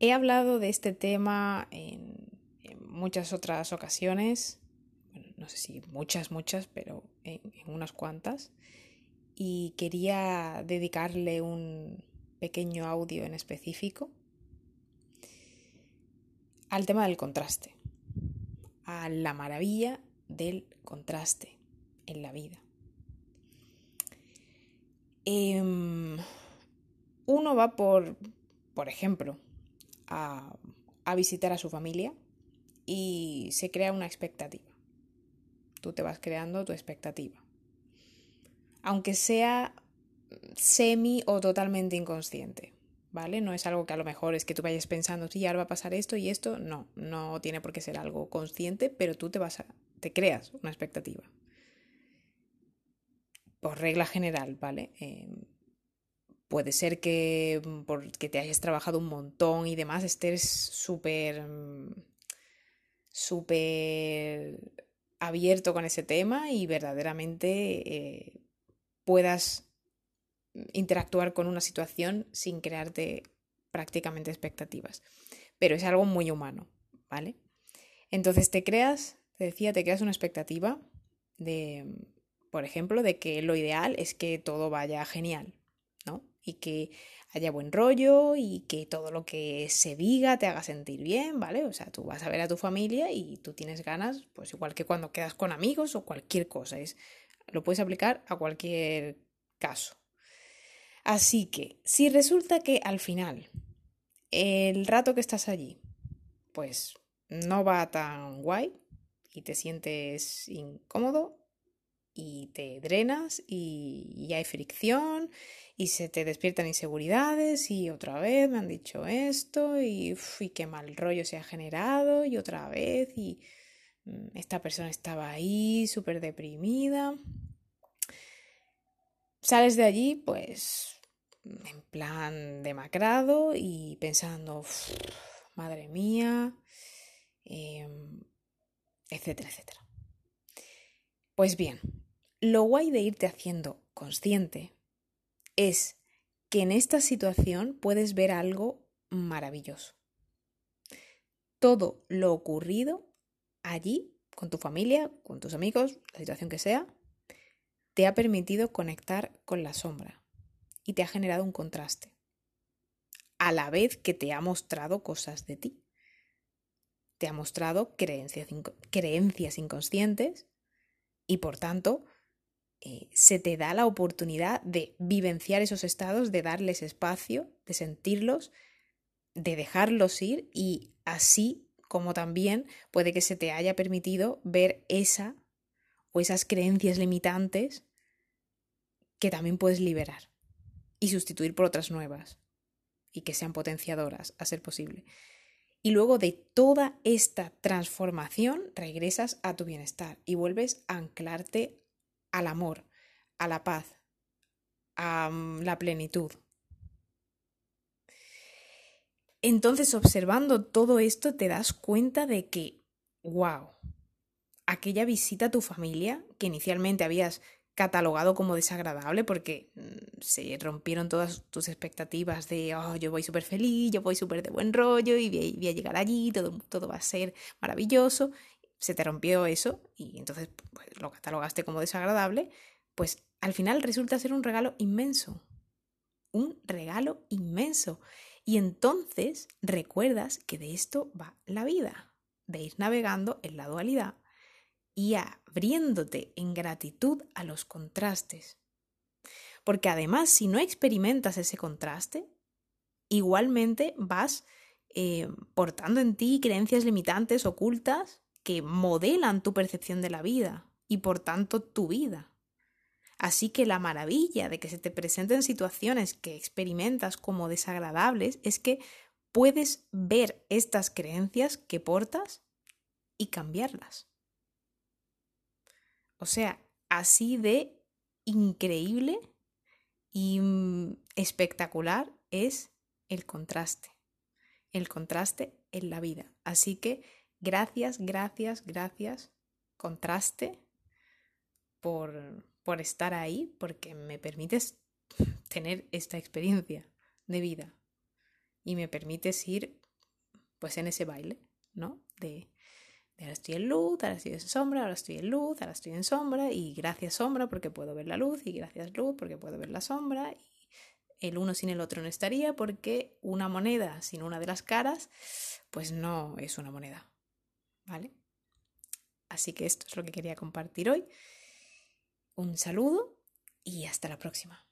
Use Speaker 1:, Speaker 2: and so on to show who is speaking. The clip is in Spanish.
Speaker 1: He hablado de este tema en, muchas otras ocasiones, no sé si muchas, muchas, pero en, unas cuantas, y quería dedicarle un pequeño audio en específico al tema del contraste, a la maravilla del contraste en la vida. Em, uno va por, por ejemplo, a, visitar a su familia y se crea una expectativa. Tú te vas creando tu expectativa. Aunque sea semi o totalmente inconsciente, ¿vale? No es algo que a lo mejor es que tú vayas pensando, sí, ahora va a pasar esto y esto. No, no tiene por qué ser algo consciente, pero tú te vas a, te creas una expectativa. Por regla general, ¿vale? Em, puede ser que porque te hayas trabajado un montón y demás estés súper mm, súper abierto con ese tema y verdaderamente eh, puedas interactuar con una situación sin crearte prácticamente expectativas. Pero es algo muy humano, ¿vale? Entonces te creas, te decía, te creas una expectativa de, por ejemplo, de que lo ideal es que todo vaya genial. Y que haya buen rollo y que todo lo que se diga te haga sentir bien, ¿vale? O sea, tú vas a ver a tu familia y tú tienes ganas, pues igual que cuando quedas con amigos o cualquier cosa, es, lo puedes aplicar a cualquier caso. Así que, si resulta que al final, el rato que estás allí, pues no va tan guay y te sientes incómodo y te drenas y, y hay fricción y se te despiertan inseguridades y otra vez me han dicho esto y, qué mal rollo se ha generado y otra vez y mm, esta persona estaba ahí súper deprimida. Sales de allí pues en plan demacrado y pensando, madre mía, em, etcétera, etcétera. Pues bien, lo guay de irte haciendo consciente es que en esta situación puedes ver algo maravilloso. Todo lo ocurrido allí, con tu familia, con tus amigos, la situación que sea, te ha permitido conectar con la sombra y te ha generado un contraste, a la vez que te ha mostrado cosas de ti. Te ha mostrado creencias, creencias inconscientes y por tanto eh, se te da la oportunidad de vivenciar esos estados, de darles espacio, de sentirlos, de dejarlos ir y así como también puede que se te haya permitido ver esa o esas creencias limitantes que también puedes liberar y sustituir por otras nuevas y que sean potenciadoras a ser posible. Y luego de toda esta transformación regresas a tu bienestar y vuelves a anclarte al amor, a la paz, a mm, la plenitud. Entonces, observando todo esto, te das cuenta de que, wow, aquella visita a tu familia, que inicialmente habías catalogado como desagradable porque mm, se rompieron todas tus expectativas de, oh, yo voy súper feliz, yo voy súper de buen rollo y voy, a llegar allí, todo, todo va a ser maravilloso se te rompió eso y entonces pues, lo catalogaste como desagradable, pues al final resulta ser un regalo inmenso. Un regalo inmenso. Y entonces recuerdas que de esto va la vida, de ir navegando en la dualidad y abriéndote en gratitud a los contrastes. Porque además, si no experimentas ese contraste, igualmente vas eh, portando en ti creencias limitantes ocultas que modelan tu percepción de la vida y por tanto tu vida. Así que la maravilla de que se te presenten situaciones que experimentas como desagradables es que puedes ver estas creencias que portas y cambiarlas. O sea, así de increíble y mm, espectacular es el contraste. El contraste en la vida. Así que Gracias, gracias, gracias, contraste, por, por estar ahí, porque me permites tener esta experiencia de vida y me permites ir pues en ese baile, ¿no? De, de ahora estoy en luz, ahora estoy en sombra, ahora estoy en luz, ahora estoy en sombra, y gracias sombra porque puedo ver la luz, y gracias luz porque puedo ver la sombra, y el uno sin el otro no estaría porque una moneda sin una de las caras, pues no es una moneda, ¿vale? Así que esto es lo que quería compartir hoy. Un saludo y hasta la próxima.